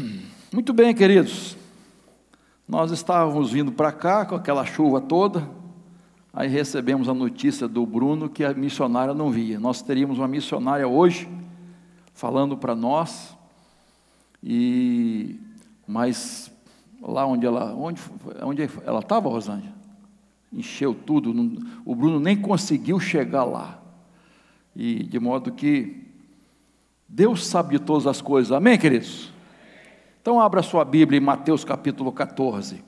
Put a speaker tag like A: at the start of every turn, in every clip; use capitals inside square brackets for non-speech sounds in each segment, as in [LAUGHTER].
A: [CLEARS THROAT] Muito bem, queridos. Nós estávamos vindo para cá com aquela chuva toda, aí recebemos a notícia do Bruno que a missionária não via. Nós teríamos uma missionária hoje falando para nós, e mas lá onde ela onde, onde ela estava, Rosângela, encheu tudo, não, o Bruno nem conseguiu chegar lá. E de modo que Deus sabe de todas as coisas. Amém, queridos? Então abra sua Bíblia em Mateus capítulo 14.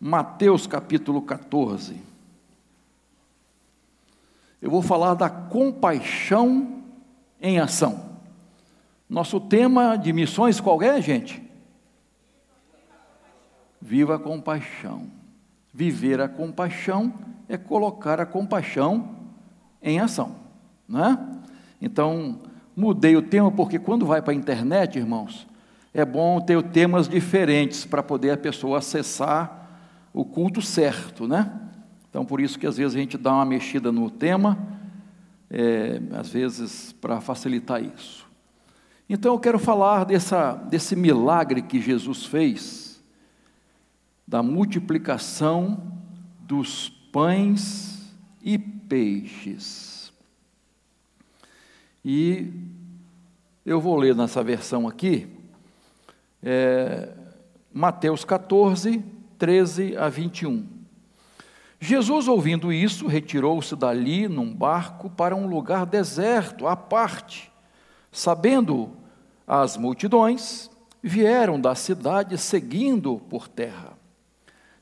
A: Mateus capítulo 14. Eu vou falar da compaixão em ação. Nosso tema de missões qual é, gente? Viva a compaixão. Viver a compaixão é colocar a compaixão em ação, não é? Então, Mudei o tema porque quando vai para a internet, irmãos, é bom ter temas diferentes para poder a pessoa acessar o culto certo, né? Então, por isso que às vezes a gente dá uma mexida no tema, é, às vezes para facilitar isso. Então, eu quero falar dessa, desse milagre que Jesus fez, da multiplicação dos pães e peixes. E eu vou ler nessa versão aqui, é, Mateus 14, 13 a 21. Jesus, ouvindo isso, retirou-se dali num barco para um lugar deserto, à parte. Sabendo as multidões, vieram da cidade seguindo por terra.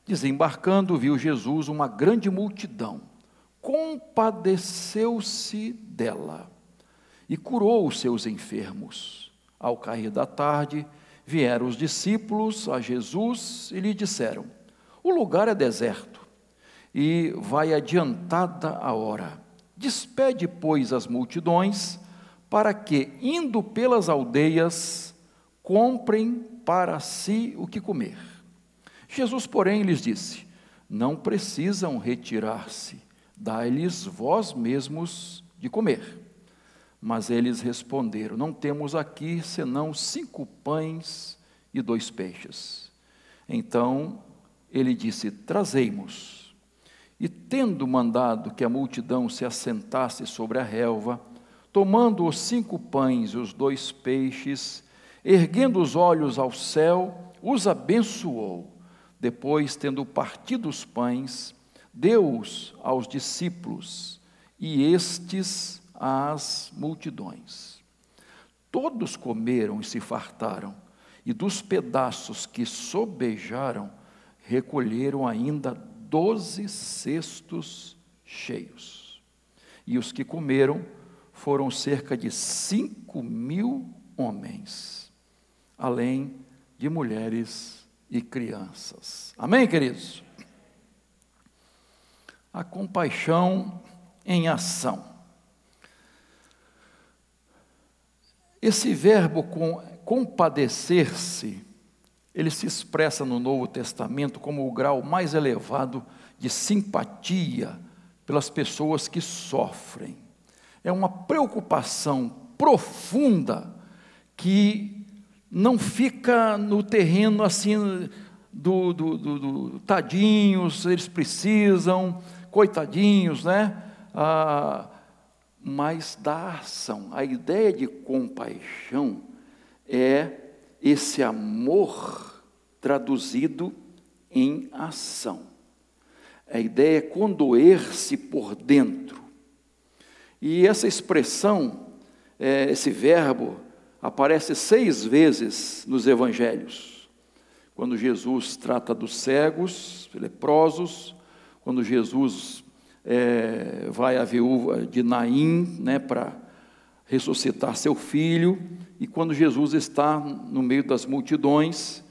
A: Desembarcando, viu Jesus uma grande multidão. Compadeceu-se dela e curou os seus enfermos. Ao cair da tarde, vieram os discípulos a Jesus e lhe disseram: O lugar é deserto e vai adiantada a hora. Despede, pois, as multidões, para que, indo pelas aldeias, comprem para si o que comer. Jesus, porém, lhes disse: Não precisam retirar-se, dai-lhes vós mesmos de comer. Mas eles responderam: Não temos aqui senão cinco pães e dois peixes. Então ele disse: Trazei-mos. E tendo mandado que a multidão se assentasse sobre a relva, tomando os cinco pães e os dois peixes, erguendo os olhos ao céu, os abençoou. Depois, tendo partido os pães, deu-os aos discípulos, e estes às multidões. Todos comeram e se fartaram, e dos pedaços que sobejaram, recolheram ainda doze cestos cheios. E os que comeram foram cerca de cinco mil homens, além de mulheres e crianças. Amém, queridos? A compaixão em ação. Esse verbo com, compadecer-se, ele se expressa no Novo Testamento como o grau mais elevado de simpatia pelas pessoas que sofrem. É uma preocupação profunda que não fica no terreno assim do, do, do, do tadinhos, eles precisam, coitadinhos, né? Ah, mas da ação. A ideia de compaixão é esse amor traduzido em ação. A ideia é condoer-se por dentro. E essa expressão, é, esse verbo, aparece seis vezes nos evangelhos. Quando Jesus trata dos cegos, leprosos, quando Jesus é, vai a viúva de Naim né, para ressuscitar seu filho, e quando Jesus está no meio das multidões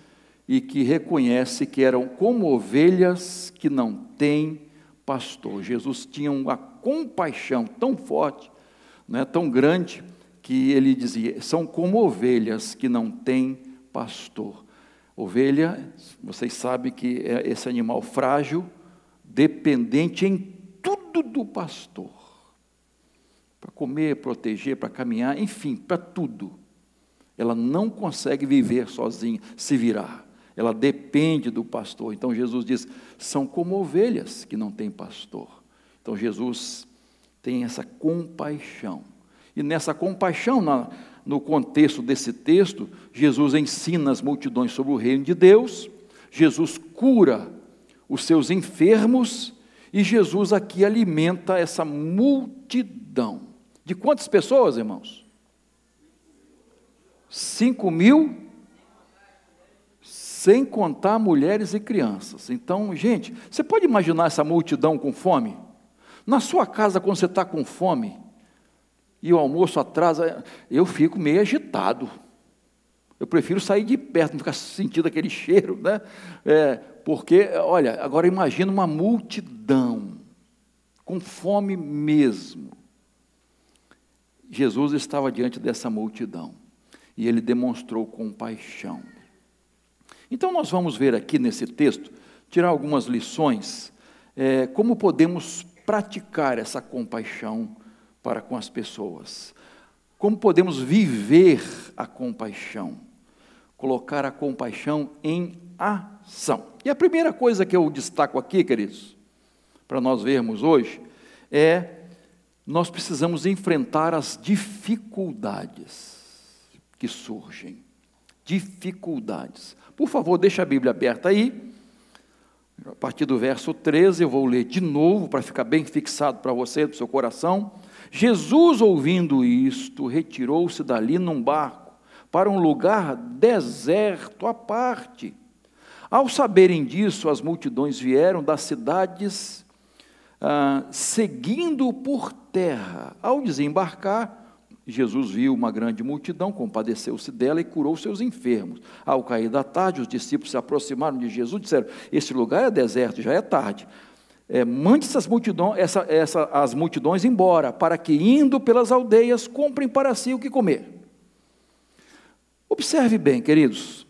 A: e que reconhece que eram como ovelhas que não têm pastor. Jesus tinha uma compaixão tão forte, né, tão grande, que ele dizia: são como ovelhas que não têm pastor. Ovelha, vocês sabem que é esse animal frágil, dependente em tudo do pastor. Para comer, proteger, para caminhar, enfim, para tudo. Ela não consegue viver sozinha, se virar. Ela depende do pastor. Então Jesus diz: são como ovelhas que não têm pastor. Então Jesus tem essa compaixão. E nessa compaixão, na, no contexto desse texto, Jesus ensina as multidões sobre o reino de Deus, Jesus cura os seus enfermos e Jesus aqui alimenta essa multidão. De quantas pessoas, irmãos? Cinco mil, sem contar mulheres e crianças. Então, gente, você pode imaginar essa multidão com fome? Na sua casa, quando você está com fome, e o almoço atrasa, eu fico meio agitado. Eu prefiro sair de perto, não ficar sentindo aquele [LAUGHS] cheiro, né? É, porque, olha, agora imagina uma multidão, com fome mesmo. Jesus estava diante dessa multidão e ele demonstrou compaixão. Então, nós vamos ver aqui nesse texto, tirar algumas lições, é, como podemos praticar essa compaixão para com as pessoas. Como podemos viver a compaixão? Colocar a compaixão em ação. E a primeira coisa que eu destaco aqui, queridos, para nós vermos hoje, é nós precisamos enfrentar as dificuldades que surgem. Dificuldades. Por favor, deixa a Bíblia aberta aí. A partir do verso 13, eu vou ler de novo para ficar bem fixado para você, do seu coração. Jesus, ouvindo isto, retirou-se dali num barco para um lugar deserto à parte. Ao saberem disso, as multidões vieram das cidades, ah, seguindo por terra. Ao desembarcar, Jesus viu uma grande multidão, compadeceu-se dela e curou seus enfermos. Ao cair da tarde, os discípulos se aproximaram de Jesus e disseram: Esse lugar é deserto, já é tarde é, mande essas multidões, essa, essa, as multidões embora, para que, indo pelas aldeias, comprem para si o que comer. Observe bem, queridos,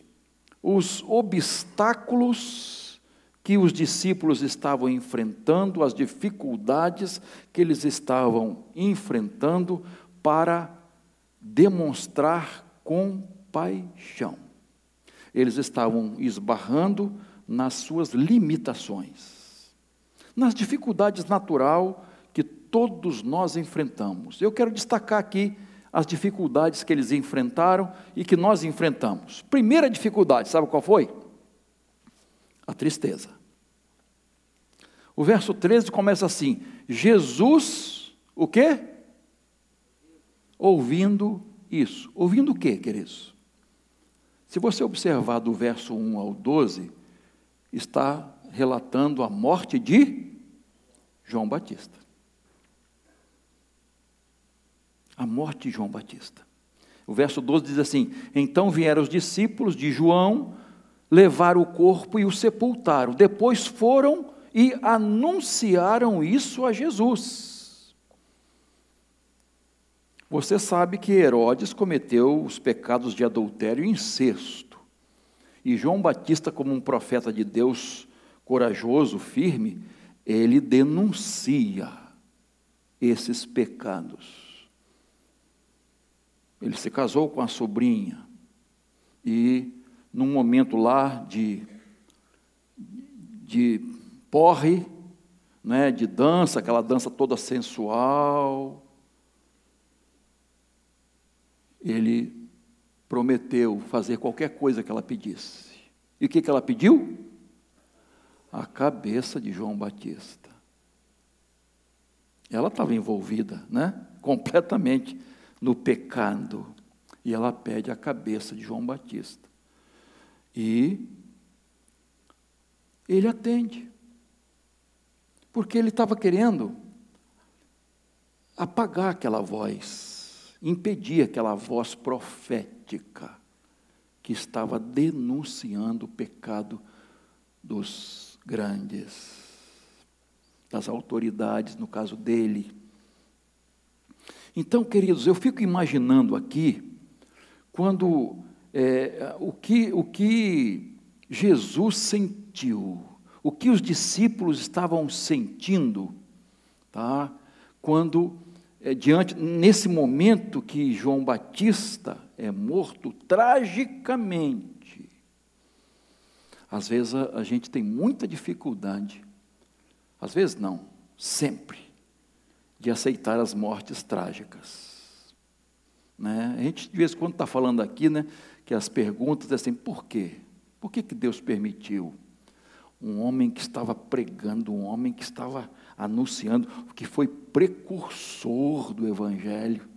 A: os obstáculos que os discípulos estavam enfrentando, as dificuldades que eles estavam enfrentando para demonstrar compaixão. Eles estavam esbarrando nas suas limitações nas dificuldades natural que todos nós enfrentamos. Eu quero destacar aqui as dificuldades que eles enfrentaram e que nós enfrentamos. Primeira dificuldade, sabe qual foi? A tristeza. O verso 13 começa assim: Jesus, o quê? Ouvindo isso. Ouvindo o quê, queridos? Se você observar do verso 1 ao 12, está relatando a morte de João Batista. A morte de João Batista. O verso 12 diz assim: Então vieram os discípulos de João, levaram o corpo e o sepultaram. Depois foram e anunciaram isso a Jesus. Você sabe que Herodes cometeu os pecados de adultério e incesto. E João Batista, como um profeta de Deus, corajoso, firme, ele denuncia esses pecados. Ele se casou com a sobrinha e, num momento lá de, de porre, né, de dança, aquela dança toda sensual, ele prometeu fazer qualquer coisa que ela pedisse. E o que, que ela pediu? A cabeça de João Batista. Ela estava envolvida, né? [LAUGHS] Completamente no pecado. E ela pede a cabeça de João Batista. E ele atende. Porque ele estava querendo apagar aquela voz, impedir aquela voz profética que estava denunciando o pecado dos grandes, das autoridades, no caso dele. Então, queridos, eu fico imaginando aqui, quando é, o, que, o que Jesus sentiu, o que os discípulos estavam sentindo, tá? quando é, diante, nesse momento que João Batista é morto tragicamente, às vezes a, a gente tem muita dificuldade, às vezes não, sempre, de aceitar as mortes trágicas. Né? A gente de vez em quando está falando aqui, né, que as perguntas é assim, por quê? Por que, que Deus permitiu? Um homem que estava pregando, um homem que estava anunciando, que foi precursor do Evangelho,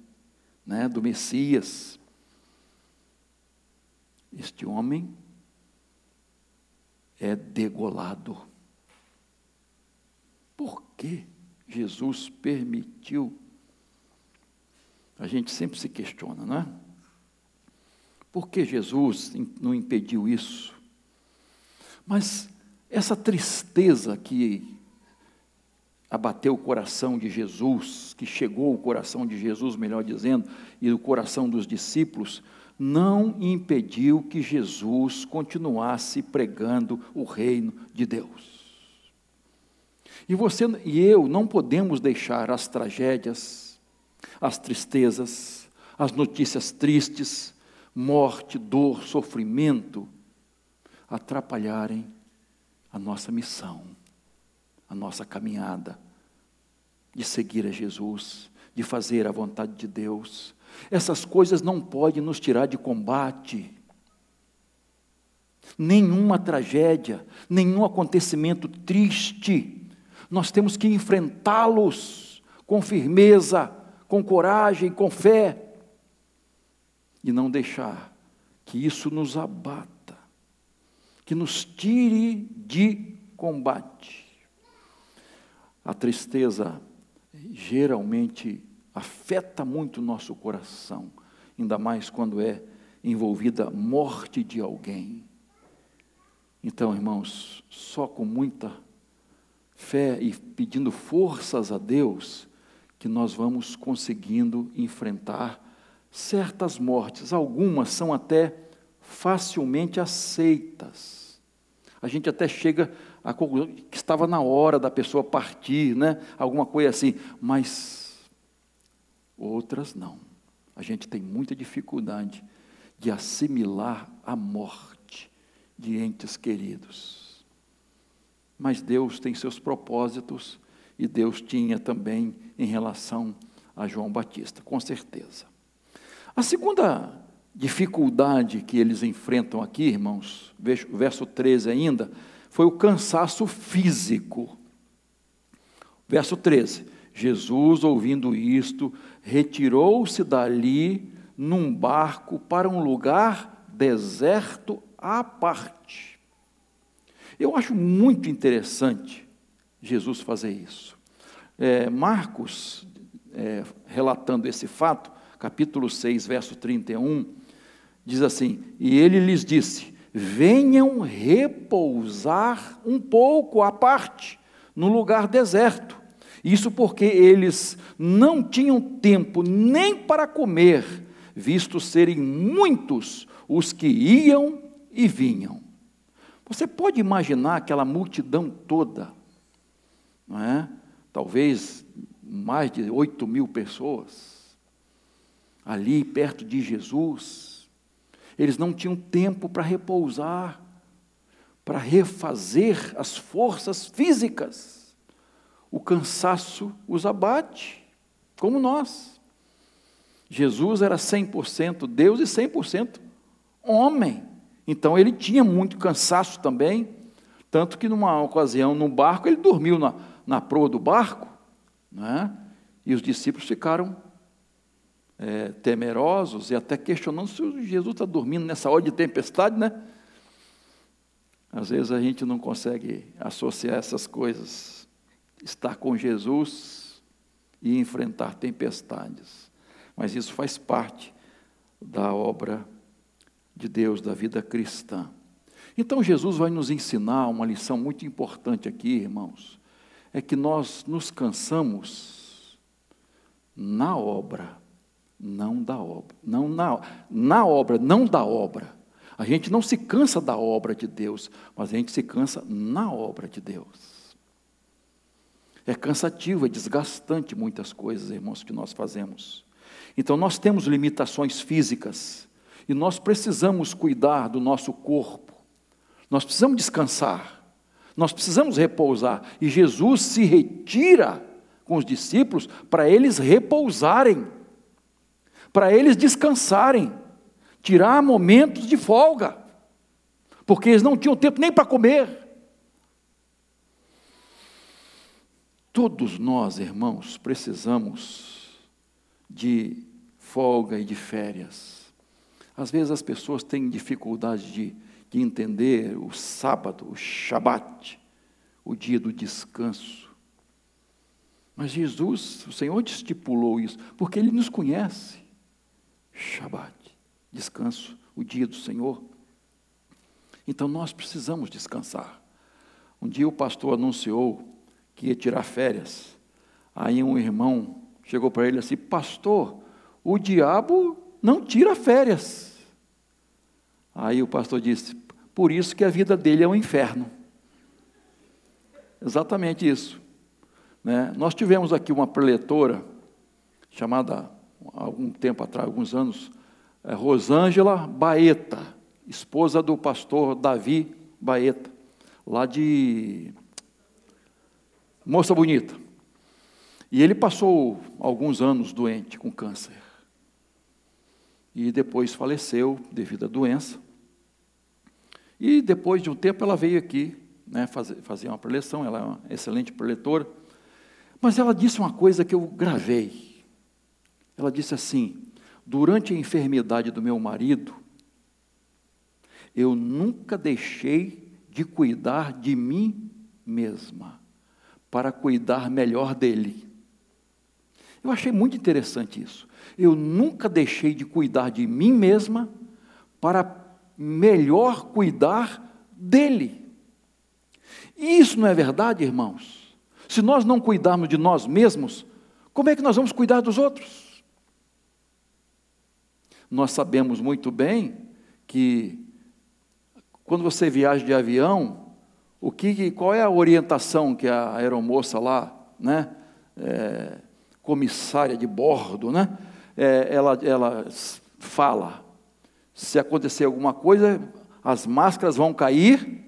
A: né, do Messias. Este homem é degolado. Por que Jesus permitiu? A gente sempre se questiona, não é? Por que Jesus não impediu isso? Mas essa tristeza que abateu o coração de Jesus, que chegou ao coração de Jesus, melhor dizendo, e o coração dos discípulos, não impediu que Jesus continuasse pregando o reino de Deus. E você e eu não podemos deixar as tragédias, as tristezas, as notícias tristes, morte, dor, sofrimento, atrapalharem a nossa missão a nossa caminhada de seguir a Jesus, de fazer a vontade de Deus. Essas coisas não podem nos tirar de combate. Nenhuma tragédia, nenhum acontecimento triste, nós temos que enfrentá-los com firmeza, com coragem, com fé, e não deixar que isso nos abata, que nos tire de combate. A tristeza geralmente afeta muito o nosso coração, ainda mais quando é envolvida a morte de alguém. Então, irmãos, só com muita fé e pedindo forças a Deus que nós vamos conseguindo enfrentar certas mortes. Algumas são até facilmente aceitas. A gente até chega a conclusão que estava na hora da pessoa partir, né? alguma coisa assim, mas outras não. A gente tem muita dificuldade de assimilar a morte de entes queridos. Mas Deus tem seus propósitos e Deus tinha também em relação a João Batista, com certeza. A segunda dificuldade que eles enfrentam aqui, irmãos, verso 13 ainda, foi o cansaço físico. Verso 13: Jesus, ouvindo isto, retirou-se dali num barco para um lugar deserto à parte. Eu acho muito interessante Jesus fazer isso. É, Marcos, é, relatando esse fato, capítulo 6, verso 31, diz assim: E ele lhes disse: venham repousar um pouco à parte, no lugar deserto. Isso porque eles não tinham tempo nem para comer, visto serem muitos os que iam e vinham. Você pode imaginar aquela multidão toda, não é? talvez mais de 8 mil pessoas, ali perto de Jesus, eles não tinham tempo para repousar, para refazer as forças físicas. O cansaço os abate, como nós. Jesus era 100% Deus e 100% homem. Então ele tinha muito cansaço também, tanto que numa ocasião no barco ele dormiu na, na proa do barco, né? e os discípulos ficaram é, temerosos e até questionando se Jesus está dormindo nessa hora de tempestade, né? Às vezes a gente não consegue associar essas coisas. Estar com Jesus e enfrentar tempestades. Mas isso faz parte da obra de Deus, da vida cristã. Então Jesus vai nos ensinar uma lição muito importante aqui, irmãos. É que nós nos cansamos na obra não da obra. Não na, na obra, não da obra. A gente não se cansa da obra de Deus, mas a gente se cansa na obra de Deus. É cansativo, é desgastante muitas coisas, irmãos, que nós fazemos. Então nós temos limitações físicas e nós precisamos cuidar do nosso corpo. Nós precisamos descansar. Nós precisamos repousar. E Jesus se retira com os discípulos para eles repousarem, para eles descansarem, tirar momentos de folga, porque eles não tinham tempo nem para comer. Todos nós, irmãos, precisamos de folga e de férias. Às vezes as pessoas têm dificuldade de, de entender o sábado, o Shabat, o dia do descanso. Mas Jesus, o Senhor estipulou isso, porque Ele nos conhece. Shabat, descanso, o dia do Senhor. Então nós precisamos descansar. Um dia o pastor anunciou que ia tirar férias. Aí um irmão chegou para ele assim: Pastor, o diabo não tira férias. Aí o pastor disse: Por isso que a vida dele é um inferno. Exatamente isso. Né? Nós tivemos aqui uma preletora, chamada, algum tempo atrás, alguns anos, é, Rosângela Baeta, esposa do pastor Davi Baeta, lá de moça bonita. E ele passou alguns anos doente com câncer. E depois faleceu devido à doença. E depois de um tempo ela veio aqui, né, fazer, fazer uma preleção, ela é uma excelente preletora. Mas ela disse uma coisa que eu gravei. Ela disse assim: durante a enfermidade do meu marido, eu nunca deixei de cuidar de mim mesma para cuidar melhor dele. Eu achei muito interessante isso. Eu nunca deixei de cuidar de mim mesma para melhor cuidar dele. E isso não é verdade, irmãos? Se nós não cuidarmos de nós mesmos, como é que nós vamos cuidar dos outros? Nós sabemos muito bem que quando você viaja de avião, o que, qual é a orientação que a aeromoça lá, né, é, comissária de bordo, né, é, ela, ela fala? Se acontecer alguma coisa, as máscaras vão cair.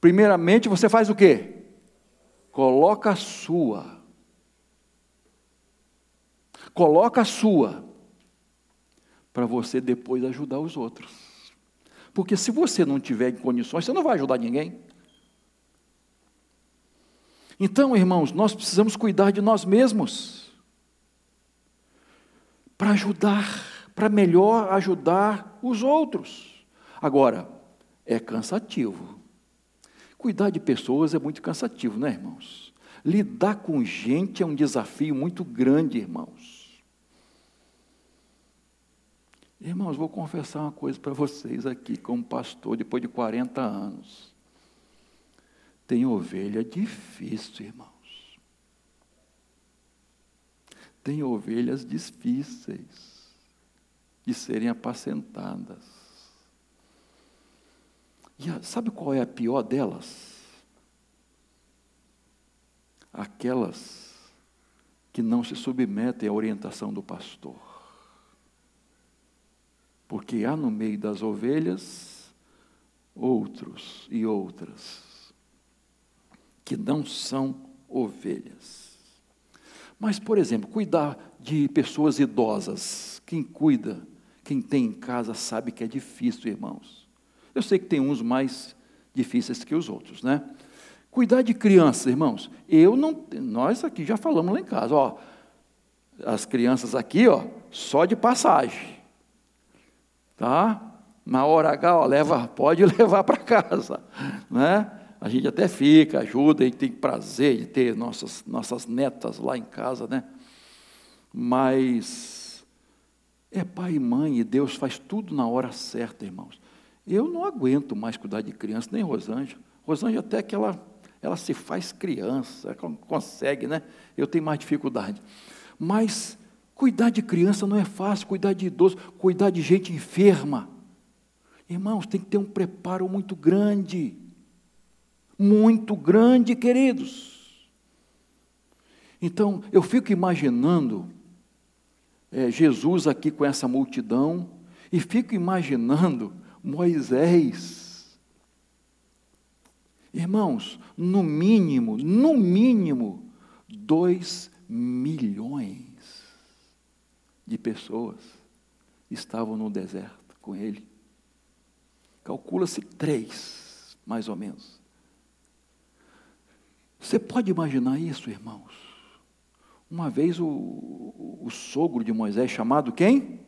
A: Primeiramente, você faz o quê? Coloca a sua. Coloca a sua. Para você depois ajudar os outros. Porque se você não tiver em condições, você não vai ajudar ninguém. Então, irmãos, nós precisamos cuidar de nós mesmos para ajudar, para melhor ajudar os outros. Agora, é cansativo. Cuidar de pessoas é muito cansativo, né, irmãos? Lidar com gente é um desafio muito grande, irmãos. Irmãos, vou confessar uma coisa para vocês aqui, como pastor, depois de 40 anos. Tem ovelha difícil, irmãos. Tem ovelhas difíceis de serem apacentadas. E sabe qual é a pior delas? Aquelas que não se submetem à orientação do pastor. Porque há no meio das ovelhas outros e outras que não são ovelhas. Mas, por exemplo, cuidar de pessoas idosas, quem cuida, quem tem em casa sabe que é difícil, irmãos. Eu sei que tem uns mais difíceis que os outros, né? Cuidar de crianças, irmãos. Eu não, nós aqui já falamos lá em casa, ó, as crianças aqui, ó, só de passagem, tá? Na hora H, ó, leva, pode [LAUGHS] levar para casa, né? a gente até fica, ajuda, a gente tem prazer de ter nossas, nossas netas lá em casa, né? Mas é pai e mãe e Deus faz tudo na hora certa, irmãos. Eu não aguento mais cuidar de criança, nem Rosângela. Rosângela até que ela, ela se faz criança, ela consegue, né? Eu tenho mais dificuldade. Mas cuidar de criança não é fácil, cuidar de idoso, cuidar de gente enferma. Irmãos, tem que ter um preparo muito grande muito grande, queridos. Então, eu fico imaginando é, Jesus aqui com essa multidão, e fico imaginando Moisés. Irmãos, no mínimo, no mínimo, dois milhões de pessoas estavam no deserto com ele. Calcula-se três, mais ou menos. Você pode imaginar isso, irmãos? Uma vez o, o, o sogro de Moisés, chamado quem?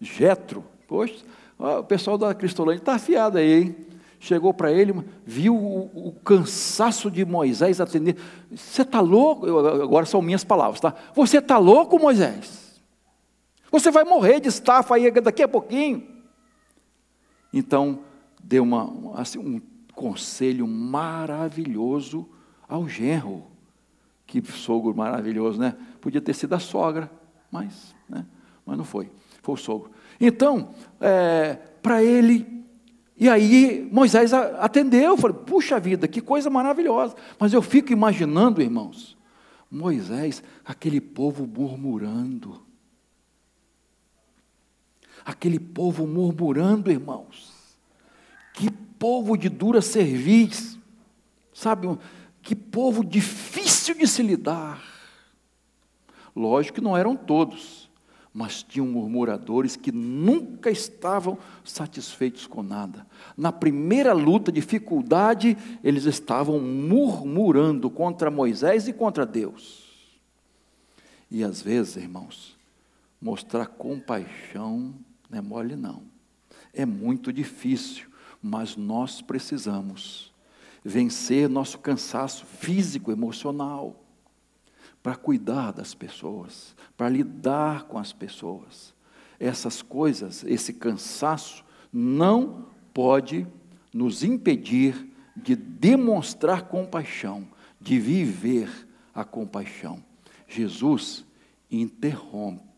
A: Jetro. Poxa, o pessoal da Cristolândia está afiado aí, hein? Chegou para ele, viu o, o, cansaço de Moisés atender. Você está louco? agora são minhas palavras, tá? Você está louco, Moisés? Você vai morrer de estafa aí daqui a pouquinho. Então, deu uma, assim, um conselho maravilhoso ao genro. Que sogro maravilhoso, né? Podia ter sido a sogra, mas, né? mas não foi. Foi o sogro. Então, é, para ele, e aí Moisés atendeu, falei, puxa vida, que coisa maravilhosa. Mas eu fico imaginando, irmãos, Moisés, aquele povo murmurando. Aquele povo murmurando, irmãos. Que povo de dura cerviz. Sabe, que povo difícil de se lidar. Lógico que não eram todos, mas tinham murmuradores que nunca estavam satisfeitos com nada. Na primeira luta, dificuldade, eles estavam murmurando contra Moisés e contra Deus. E às vezes, irmãos, mostrar compaixão não é mole, não. É muito difícil, mas nós precisamos vencer nosso cansaço físico, emocional, para cuidar das pessoas, para lidar com as pessoas. Essas coisas, esse cansaço, não pode nos impedir de demonstrar compaixão, de viver a compaixão. Jesus interrompe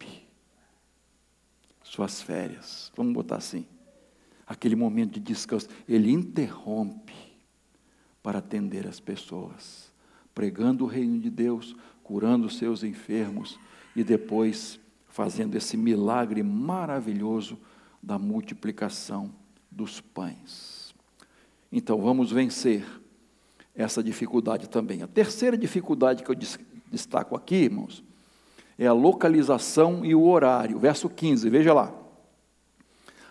A: suas férias, vamos botar assim, aquele momento de descanso, ele interrompe para atender as pessoas, pregando o reino de Deus, curando os seus enfermos e depois fazendo esse milagre maravilhoso da multiplicação dos pães. Então vamos vencer essa dificuldade também. A terceira dificuldade que eu destaco aqui, irmãos, é a localização e o horário. Verso 15, veja lá.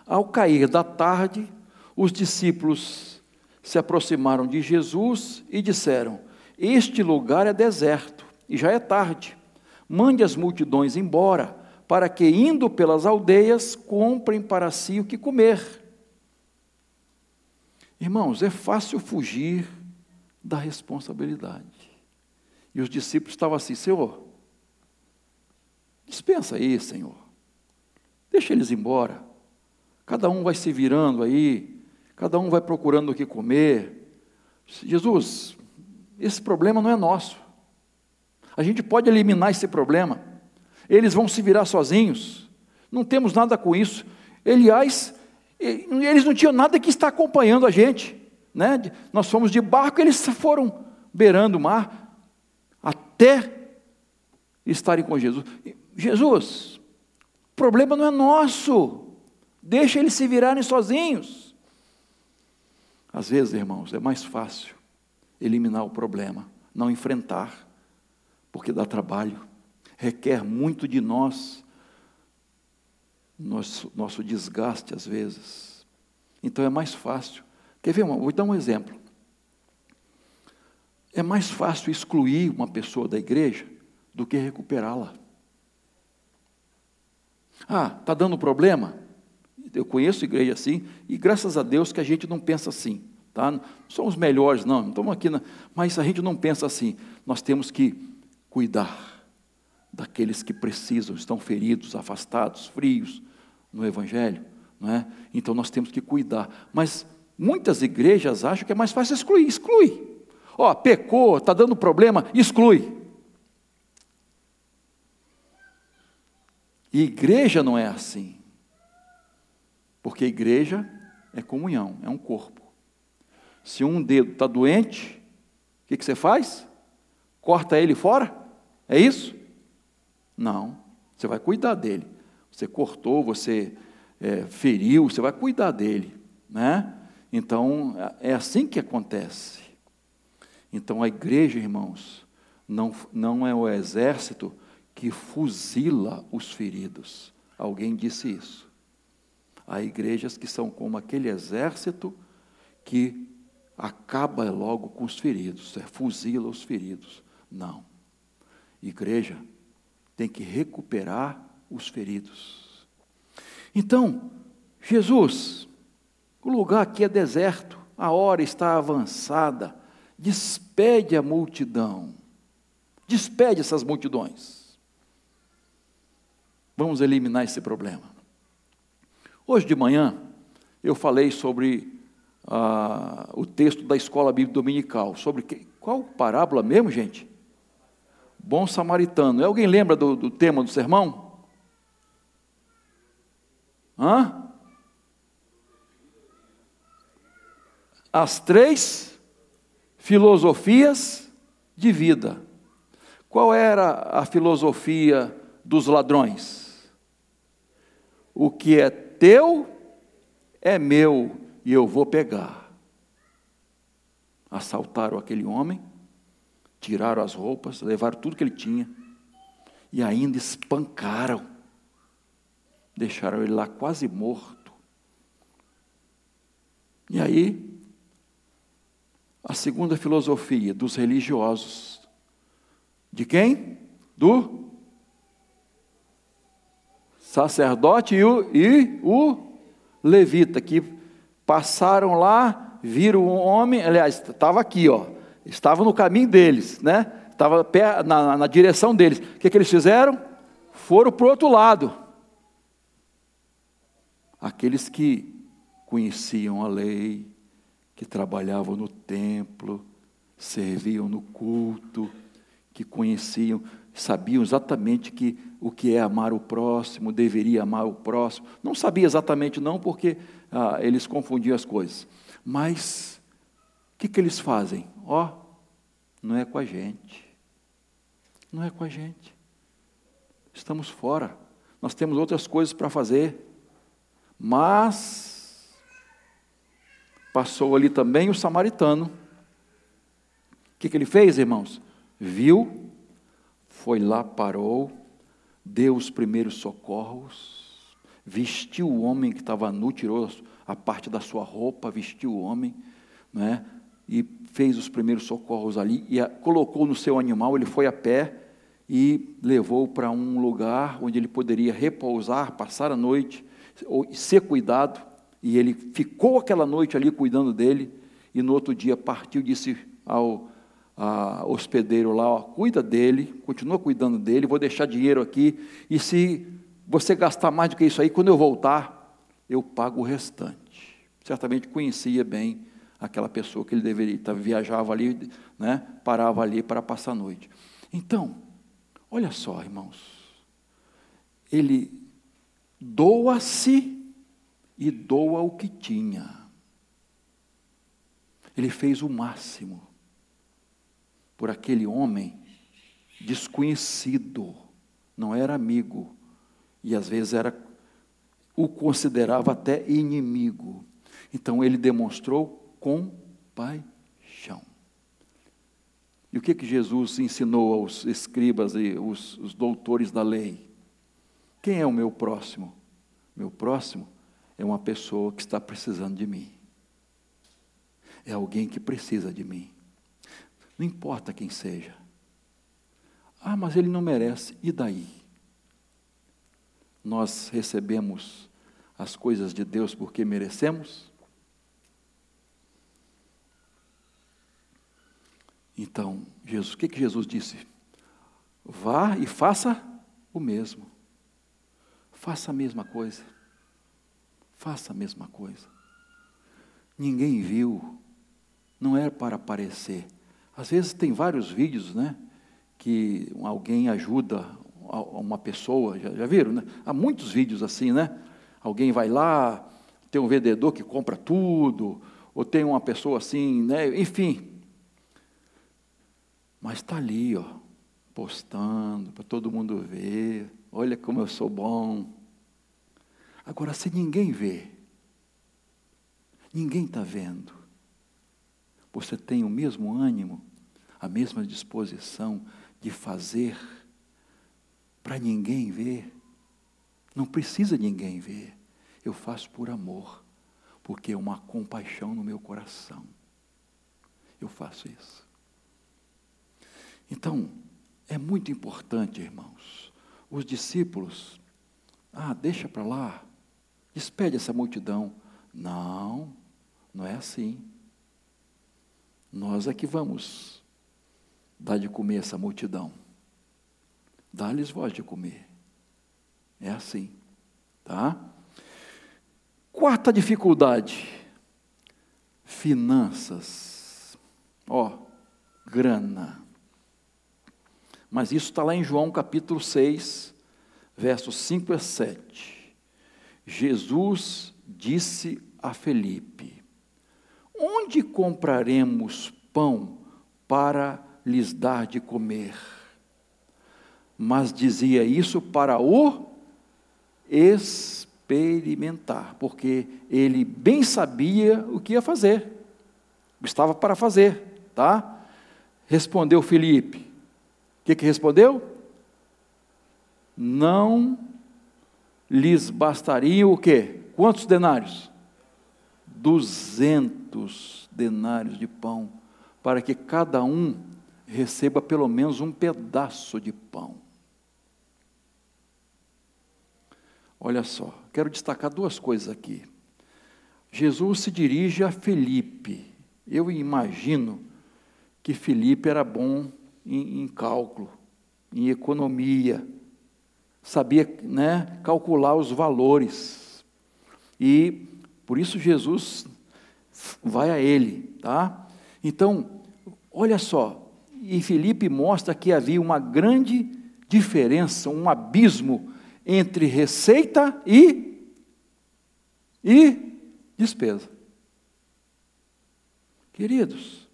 A: Ao cair da tarde, os discípulos se aproximaram de Jesus e disseram: Este lugar é deserto e já é tarde. Mande as multidões embora, para que, indo pelas aldeias, comprem para si o que comer. Irmãos, é fácil fugir da responsabilidade. E os discípulos estavam assim: Senhor, dispensa aí, Senhor. Deixa eles embora. Cada um vai se virando aí, Cada um vai procurando o que comer. Jesus, esse problema não é nosso. A gente pode eliminar esse problema. Eles vão se virar sozinhos. Não temos nada com isso. Aliás, eles não tinham nada que estar acompanhando a gente. Né? Nós fomos de barco, eles foram beirando o mar até estarem com Jesus. Jesus, o problema não é nosso. Deixa eles se virarem sozinhos. Às vezes, irmãos, é mais fácil eliminar o problema, não enfrentar, porque dá trabalho, requer muito de nós, nosso, nosso desgaste às vezes. Então é mais fácil. Quer ver? Vou dar um exemplo. É mais fácil excluir uma pessoa da igreja do que recuperá-la. Ah, está dando problema? Eu conheço igreja assim, e graças a Deus que a gente não pensa assim. Tá? Não somos melhores, não, não estamos aqui, na... mas a gente não pensa assim. Nós temos que cuidar daqueles que precisam, estão feridos, afastados, frios no Evangelho. Não é? Então nós temos que cuidar. Mas muitas igrejas acham que é mais fácil excluir, exclui. Ó, pecou, está dando problema, exclui. E igreja não é assim. Porque igreja é comunhão, é um corpo. Se um dedo está doente, o que, que você faz? Corta ele fora? É isso? Não. Você vai cuidar dele. Você cortou, você é, feriu, você vai cuidar dele, né? Então é assim que acontece. Então a igreja, irmãos, não, não é o exército que fuzila os feridos. Alguém disse isso. Há igrejas que são como aquele exército que acaba logo com os feridos, é, fuzila os feridos. Não. Igreja tem que recuperar os feridos. Então, Jesus, o lugar aqui é deserto, a hora está avançada, despede a multidão, despede essas multidões. Vamos eliminar esse problema. Hoje de manhã, eu falei sobre ah, o texto da escola bíblica dominical, sobre que, qual parábola mesmo, gente? Bom samaritano. Alguém lembra do, do tema do sermão? Hã? As três filosofias de vida. Qual era a filosofia dos ladrões? O que é teu é meu e eu vou pegar. Assaltaram aquele homem, tiraram as roupas, levaram tudo que ele tinha e ainda espancaram. Deixaram ele lá quase morto. E aí, a segunda filosofia dos religiosos. De quem? Do sacerdote e o, e o levita, que passaram lá, viram um homem, aliás, estava aqui, ó, estava no caminho deles, né? Estava na, na direção deles. O que, que eles fizeram? Foram para o outro lado. Aqueles que conheciam a lei, que trabalhavam no templo, serviam no culto, que conheciam, sabiam exatamente que o que é amar o próximo, deveria amar o próximo. Não sabia exatamente não, porque ah, eles confundiam as coisas. Mas o que, que eles fazem? Ó, oh, não é com a gente. Não é com a gente. Estamos fora. Nós temos outras coisas para fazer. Mas passou ali também o samaritano. O que, que ele fez, irmãos? Viu, foi lá, parou, deu os primeiros socorros, vestiu o homem que estava nu, tirou a parte da sua roupa, vestiu o homem, né? e fez os primeiros socorros ali, e a, colocou no seu animal, ele foi a pé e levou para um lugar onde ele poderia repousar, passar a noite, ou ser cuidado, e ele ficou aquela noite ali cuidando dele, e no outro dia partiu disse ao hospedeiro lá, ó, cuida dele, continua cuidando dele, vou deixar dinheiro aqui, e se você gastar mais do que isso aí, quando eu voltar, eu pago o restante. Certamente conhecia bem aquela pessoa que ele deveria, viajava ali, né, parava ali para passar a noite. Então, olha só, irmãos, ele doa-se e doa o que tinha. Ele fez o máximo por aquele homem desconhecido, não era amigo, e às vezes era o considerava até inimigo. Então ele demonstrou compaixão. E o que que Jesus ensinou aos escribas e os, os doutores da lei? Quem é o meu próximo? Meu próximo é uma pessoa que está precisando de mim. É alguém que precisa de mim. Não importa quem seja. Ah, mas ele não merece. E daí? Nós recebemos as coisas de Deus porque merecemos? Então, Jesus, o que, que Jesus disse? Vá e faça o mesmo. Faça a mesma coisa. Faça a mesma coisa. Ninguém viu, não é para aparecer. Às vezes tem vários vídeos, né? Que alguém ajuda uma pessoa, já, já viram, né? Há muitos vídeos assim, né? Alguém vai lá, tem um vendedor que compra tudo, ou tem uma pessoa assim, né? Enfim. Mas está ali, ó, postando para todo mundo ver. Olha como eu sou bom. Agora, se ninguém vê, ninguém está vendo, você tem o mesmo ânimo, a mesma disposição de fazer para ninguém ver. Não precisa ninguém ver. Eu faço por amor, porque é uma compaixão no meu coração. Eu faço isso. Então, é muito importante, irmãos. Os discípulos, ah, deixa para lá, despede essa multidão. Não, não é assim. Nós é que vamos dar de comer essa multidão. Dá-lhes voz de comer. É assim, tá? Quarta dificuldade: finanças. Ó, grana. Mas isso está lá em João capítulo 6, versos 5 a 7. Jesus disse a Felipe: Onde compraremos pão para lhes dar de comer? Mas dizia isso para o experimentar, porque ele bem sabia o que ia fazer, estava para fazer, tá? Respondeu Felipe: o que, que respondeu? Não lhes bastariam o quê? Quantos denários? Duzentos denários de pão, para que cada um receba pelo menos um pedaço de pão. Olha só, quero destacar duas coisas aqui. Jesus se dirige a Felipe. Eu imagino que Felipe era bom em, em cálculo, em economia, sabia né, calcular os valores. E por isso Jesus vai a ele, tá? Então, olha só, e Felipe mostra que havia uma grande diferença, um abismo entre receita e e despesa. Queridos,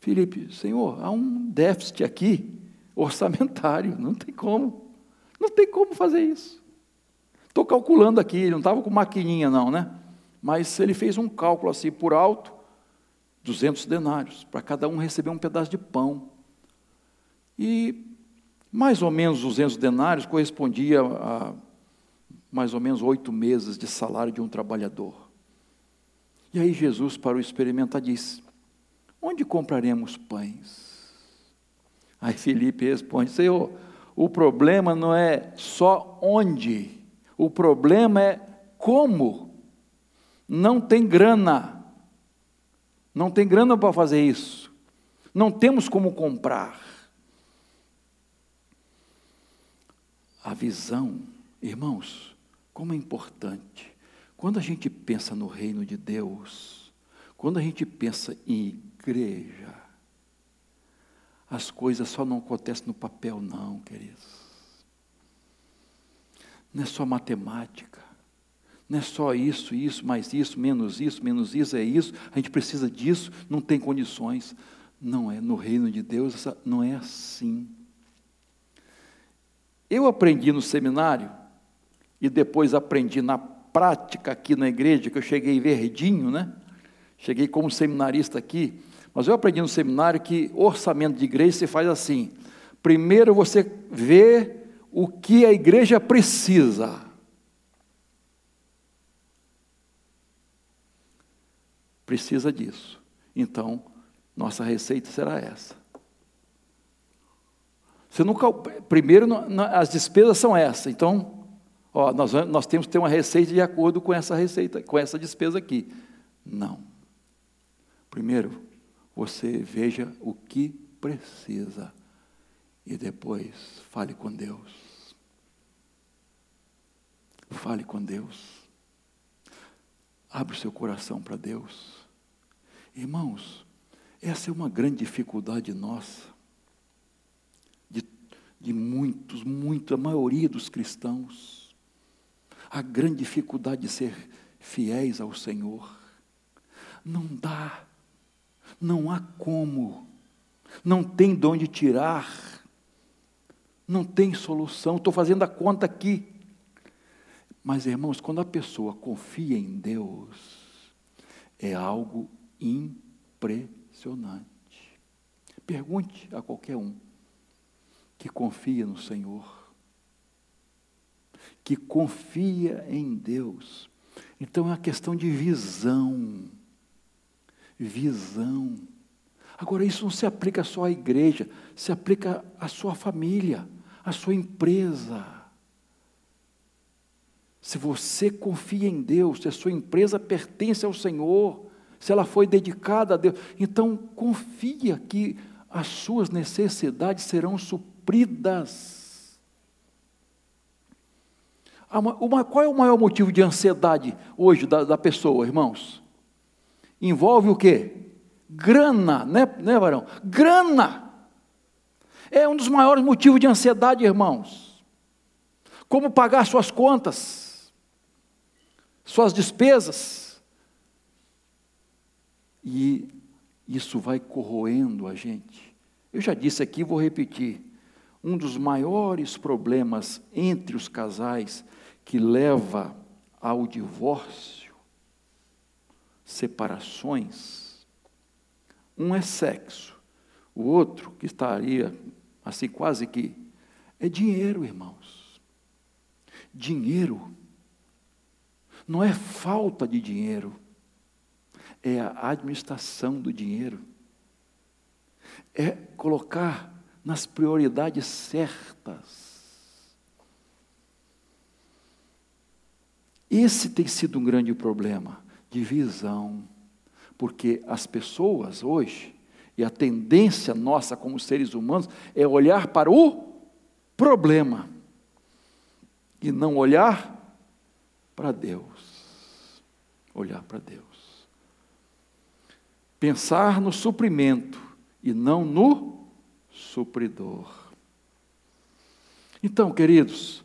A: Felipe, Senhor, há um déficit aqui orçamentário, não tem como. Não tem como fazer isso. Estou calculando aqui, ele não estava com maquininha não, né? Mas ele fez um cálculo assim por alto, 200 denários, para cada um receber um pedaço de pão. E mais ou menos 200 denários correspondia a mais ou menos oito meses de salário de um trabalhador. E aí Jesus, para o experimentar, disse: Onde compraremos pães? Aí Felipe responde: Senhor, o problema não é só onde, o problema é como. Não tem grana, não tem grana para fazer isso, não temos como comprar. A visão, irmãos, como é importante. Quando a gente pensa no reino de Deus, quando a gente pensa em igreja. As coisas só não acontecem no papel, não, queridos. Não é só matemática. Não é só isso, isso, mais isso, menos isso, menos isso, é isso. A gente precisa disso, não tem condições. Não é, no reino de Deus, não é assim. Eu aprendi no seminário, e depois aprendi na prática aqui na igreja, que eu cheguei verdinho, né? Cheguei como seminarista aqui, mas eu aprendi no seminário que orçamento de igreja se faz assim: primeiro você vê o que a igreja precisa. Precisa disso. Então, nossa receita será essa. Você nunca, primeiro, as despesas são essas. Então, ó, nós, nós temos que ter uma receita de acordo com essa receita, com essa despesa aqui. Não. Primeiro, você veja o que precisa e depois fale com Deus. Fale com Deus. Abre o seu coração para Deus. Irmãos, essa é uma grande dificuldade nossa, de, de muitos, muito, a maioria dos cristãos. A grande dificuldade de ser fiéis ao Senhor. Não dá não há como. não tem de onde tirar, não tem solução. Estou fazendo a conta aqui. Mas, irmãos, quando a pessoa confia em Deus, é algo impressionante. Pergunte a qualquer um que confia no Senhor, que confia em Deus. Então é uma questão de visão. Visão. Agora, isso não se aplica só à igreja, se aplica à sua família, à sua empresa. Se você confia em Deus, se a sua empresa pertence ao Senhor, se ela foi dedicada a Deus, então confia que as suas necessidades serão supridas. Qual é o maior motivo de ansiedade hoje da, da pessoa, irmãos? Envolve o quê? Grana, né, né, varão? Grana. É um dos maiores motivos de ansiedade, irmãos. Como pagar suas contas, suas despesas. E isso vai corroendo a gente. Eu já disse aqui, vou repetir. Um dos maiores problemas entre os casais que leva ao divórcio, separações, um é sexo, o outro que estaria assim quase que é dinheiro, irmãos. Dinheiro não é falta de dinheiro é a administração do dinheiro, é colocar nas prioridades certas. Esse tem sido um grande problema de visão, porque as pessoas hoje, e a tendência nossa como seres humanos, é olhar para o problema e não olhar para Deus. Olhar para Deus. Pensar no suprimento e não no supridor. Então, queridos,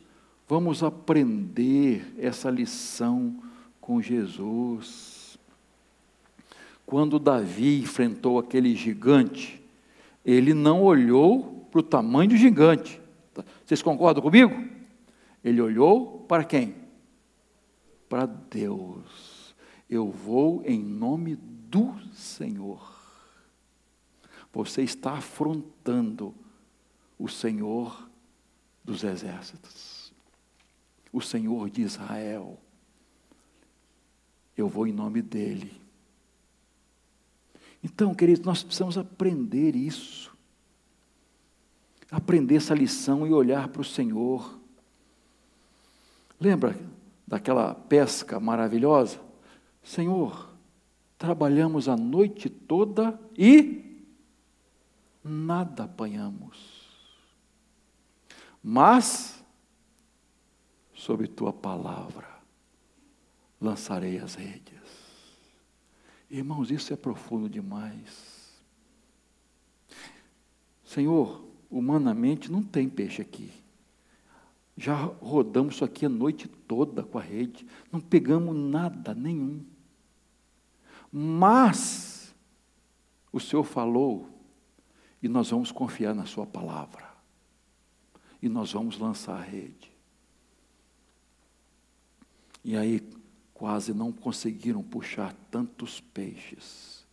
A: vamos aprender essa lição com Jesus. Quando Davi enfrentou aquele gigante, ele não olhou para o tamanho do gigante. Vocês concordam comigo? Ele olhou para quem? Para Deus. Eu vou em nome do Senhor. Você está afrontando o Senhor dos exércitos, o Senhor de Israel. Eu vou em nome dEle. Então, queridos, nós precisamos aprender isso. Aprender essa lição e olhar para o Senhor. Lembra daquela pesca maravilhosa? Senhor, trabalhamos a noite toda e nada apanhamos. Mas, sob tua palavra, lançarei as redes. Irmãos, isso é profundo demais. Senhor, humanamente não tem peixe aqui. Já rodamos isso aqui a noite toda com a rede, não pegamos nada nenhum. Mas o Senhor falou e nós vamos confiar na Sua palavra. E nós vamos lançar a rede. E aí quase não conseguiram puxar tantos peixes.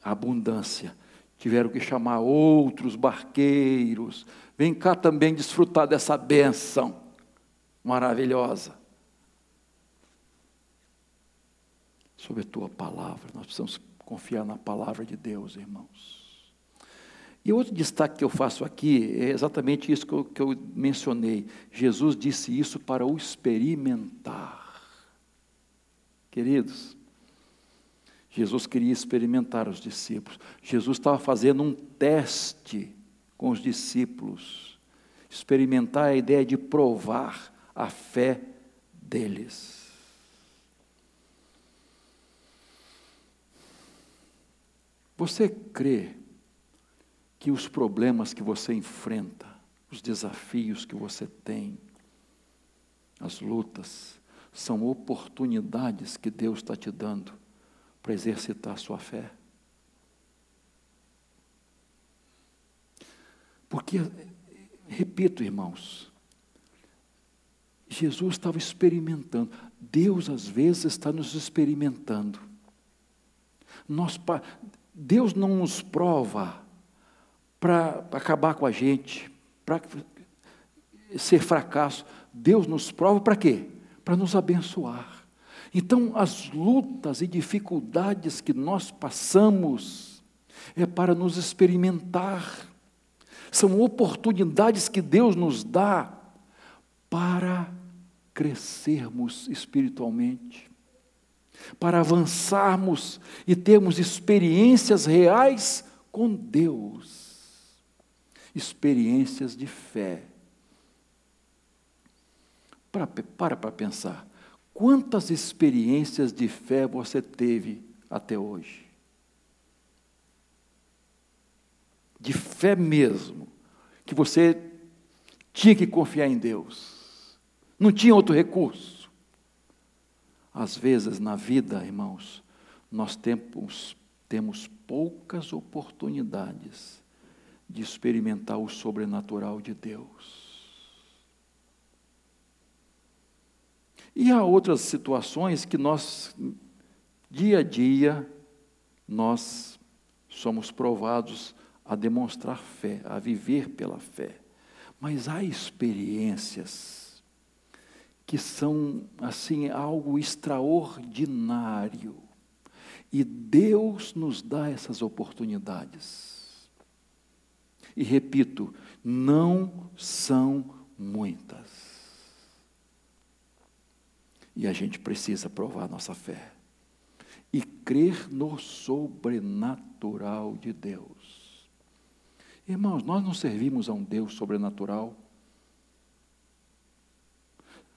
A: A abundância. Tiveram que chamar outros barqueiros. Vem cá também desfrutar dessa bênção maravilhosa. sobre a tua palavra. Nós precisamos confiar na palavra de Deus, irmãos. E outro destaque que eu faço aqui é exatamente isso que eu, que eu mencionei. Jesus disse isso para o experimentar. Queridos, Jesus queria experimentar os discípulos. Jesus estava fazendo um teste com os discípulos. Experimentar a ideia de provar a fé deles. Você crê que os problemas que você enfrenta, os desafios que você tem, as lutas, são oportunidades que Deus está te dando para exercitar sua fé? Porque, repito, irmãos, Jesus estava experimentando. Deus, às vezes, está nos experimentando. Nós, Deus não nos prova para acabar com a gente, para ser fracasso. Deus nos prova para quê? Para nos abençoar. Então, as lutas e dificuldades que nós passamos é para nos experimentar. São oportunidades que Deus nos dá para crescermos espiritualmente, para avançarmos e termos experiências reais com Deus, experiências de fé. Para para para pensar, quantas experiências de fé você teve até hoje? De fé mesmo, que você tinha que confiar em Deus não tinha outro recurso. Às vezes na vida, irmãos, nós temos, temos poucas oportunidades de experimentar o sobrenatural de Deus. E há outras situações que nós, dia a dia, nós somos provados a demonstrar fé, a viver pela fé. Mas há experiências que são assim algo extraordinário. E Deus nos dá essas oportunidades. E repito, não são muitas. E a gente precisa provar nossa fé e crer no sobrenatural de Deus. Irmãos, nós não servimos a um Deus sobrenatural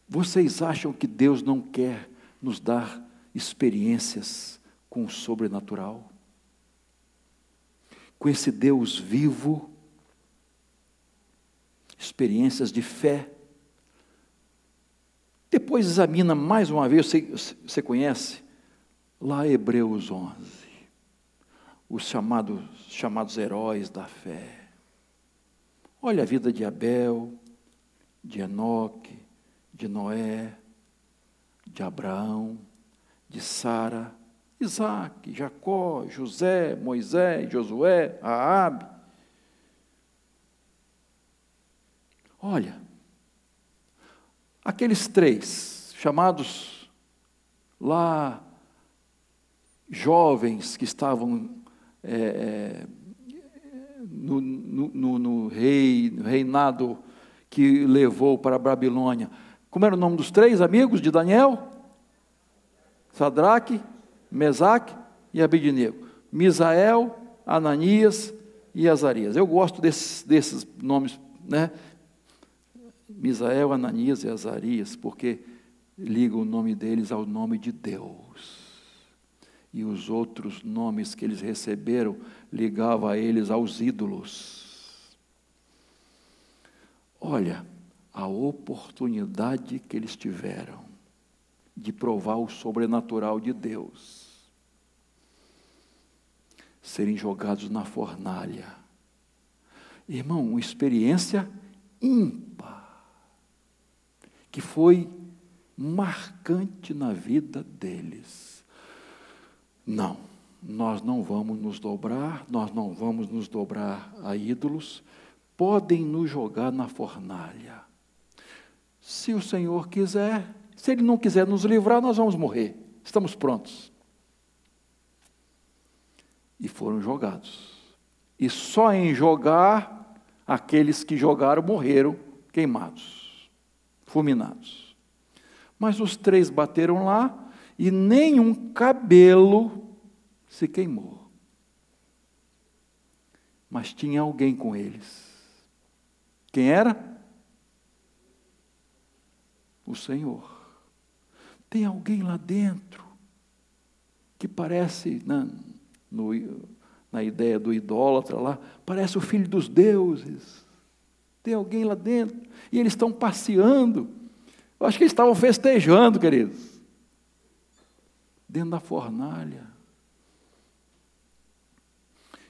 A: vocês acham que Deus não quer nos dar experiências com o sobrenatural? Com esse Deus vivo, experiências de fé. Depois examina mais uma vez, você, você conhece? Lá Hebreus 11, os chamados, chamados heróis da fé. Olha a vida de Abel, de Enoque, de Noé, de Abraão, de Sara, Isaac, Jacó, José, Moisés, Josué, Raabe. Olha, aqueles três chamados lá jovens que estavam é, é no, no, no, rei, no reinado que levou para a Babilônia, como era o nome dos três amigos de Daniel? Sadraque, Mesaque e Abidnego. Misael, Ananias e Azarias. Eu gosto desses, desses nomes, né? Misael, Ananias e Azarias, porque ligam o nome deles ao nome de Deus. E os outros nomes que eles receberam ligavam a eles aos ídolos. Olha, a oportunidade que eles tiveram de provar o sobrenatural de Deus, serem jogados na fornalha. Irmão, uma experiência ímpar, que foi marcante na vida deles. Não, nós não vamos nos dobrar, nós não vamos nos dobrar a ídolos, podem nos jogar na fornalha se o Senhor quiser, se Ele não quiser nos livrar, nós vamos morrer. Estamos prontos. E foram jogados. E só em jogar, aqueles que jogaram morreram queimados, fulminados. Mas os três bateram lá e nenhum cabelo se queimou. Mas tinha alguém com eles. Quem era? o Senhor. Tem alguém lá dentro que parece, na, no, na ideia do idólatra lá, parece o filho dos deuses. Tem alguém lá dentro. E eles estão passeando. Eu acho que eles estavam festejando, queridos. Dentro da fornalha.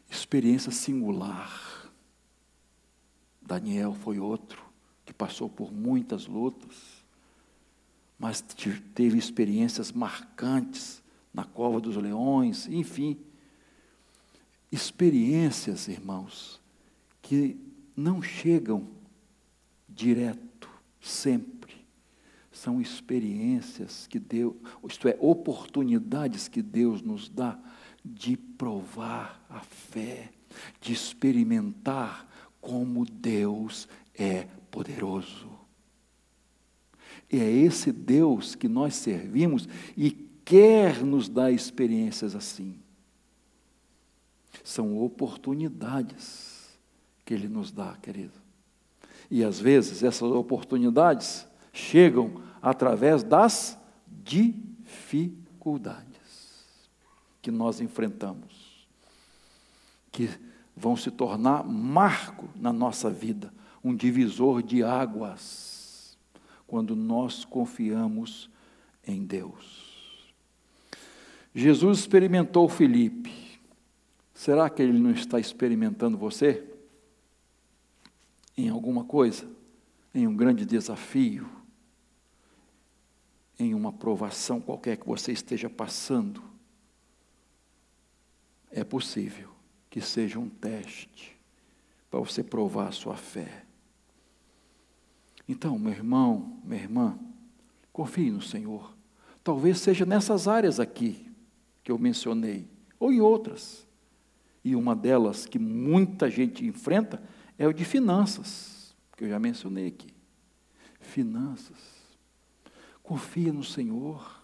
A: Experiência singular. Daniel foi outro que passou por muitas lutas, mas teve experiências marcantes na cova dos leões, enfim. Experiências, irmãos, que não chegam direto, sempre. São experiências que Deus, isto é, oportunidades que Deus nos dá de provar a fé, de experimentar como Deus é poderoso. E é esse Deus que nós servimos e quer nos dar experiências assim. São oportunidades que Ele nos dá, querido. E às vezes essas oportunidades chegam através das dificuldades que nós enfrentamos, que vão se tornar marco na nossa vida, um divisor de águas, quando nós confiamos em Deus. Jesus experimentou Felipe. Será que ele não está experimentando você? Em alguma coisa? Em um grande desafio? Em uma provação qualquer que você esteja passando? É possível que seja um teste para você provar a sua fé. Então, meu irmão, minha irmã, confie no Senhor. Talvez seja nessas áreas aqui que eu mencionei, ou em outras. E uma delas que muita gente enfrenta é o de finanças, que eu já mencionei aqui. Finanças. Confia no Senhor.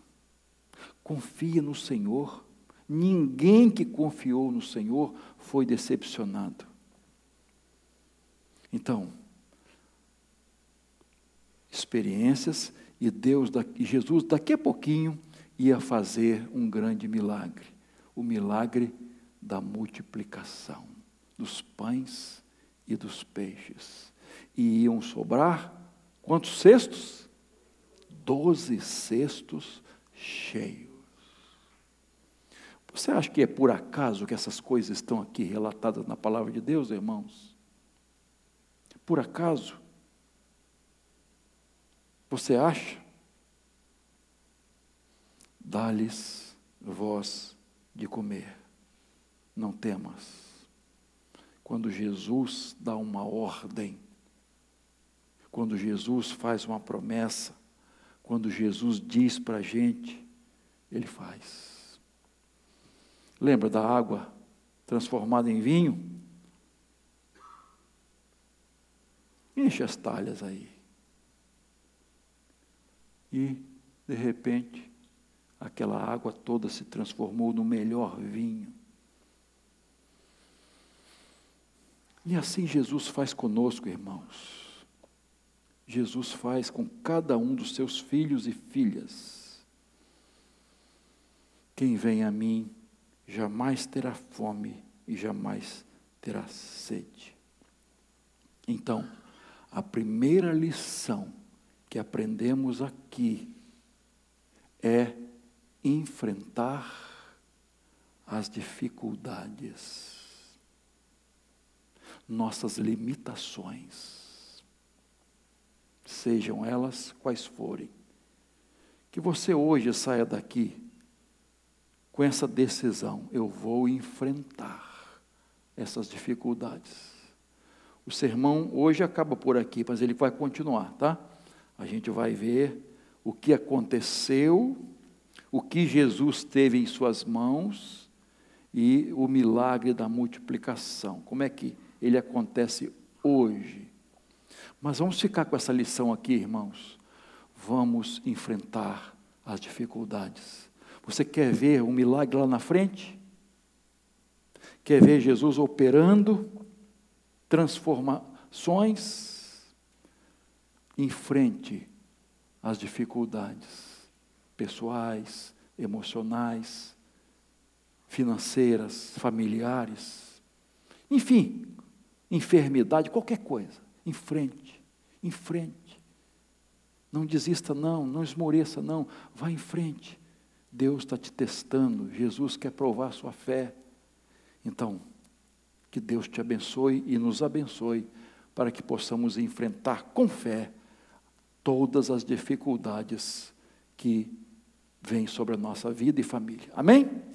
A: Confia no Senhor. Ninguém que confiou no Senhor foi decepcionado. Então, experiências e Deus e Jesus daqui a pouquinho ia fazer um grande milagre, o milagre da multiplicação dos pães e dos peixes. E iam sobrar quantos cestos? Doze cestos cheios. Você acha que é por acaso que essas coisas estão aqui relatadas na palavra de Deus, irmãos? Por acaso? Você acha? Dá-lhes voz de comer, não temas. Quando Jesus dá uma ordem, quando Jesus faz uma promessa, quando Jesus diz para a gente, Ele faz. Lembra da água transformada em vinho? Enche as talhas aí. E, de repente, aquela água toda se transformou no melhor vinho. E assim Jesus faz conosco, irmãos. Jesus faz com cada um dos seus filhos e filhas. Quem vem a mim jamais terá fome e jamais terá sede. Então, a primeira lição que aprendemos aqui é enfrentar as dificuldades, nossas limitações, sejam elas quais forem. Que você hoje saia daqui com essa decisão: eu vou enfrentar essas dificuldades. O sermão hoje acaba por aqui, mas ele vai continuar, tá? A gente vai ver o que aconteceu o que Jesus teve em suas mãos e o milagre da multiplicação. Como é que ele acontece hoje? Mas vamos ficar com essa lição aqui, irmãos. Vamos enfrentar as dificuldades. Você quer ver um milagre lá na frente? Quer ver Jesus operando transformações? Enfrente as dificuldades pessoais, emocionais, financeiras, familiares, enfim, enfermidade, qualquer coisa, em frente, em frente. Não desista, não, não esmoreça, não, vá em frente. Deus está te testando, Jesus quer provar a sua fé. Então, que Deus te abençoe e nos abençoe para que possamos enfrentar com fé todas as dificuldades que vêm sobre a nossa vida e família. Amém?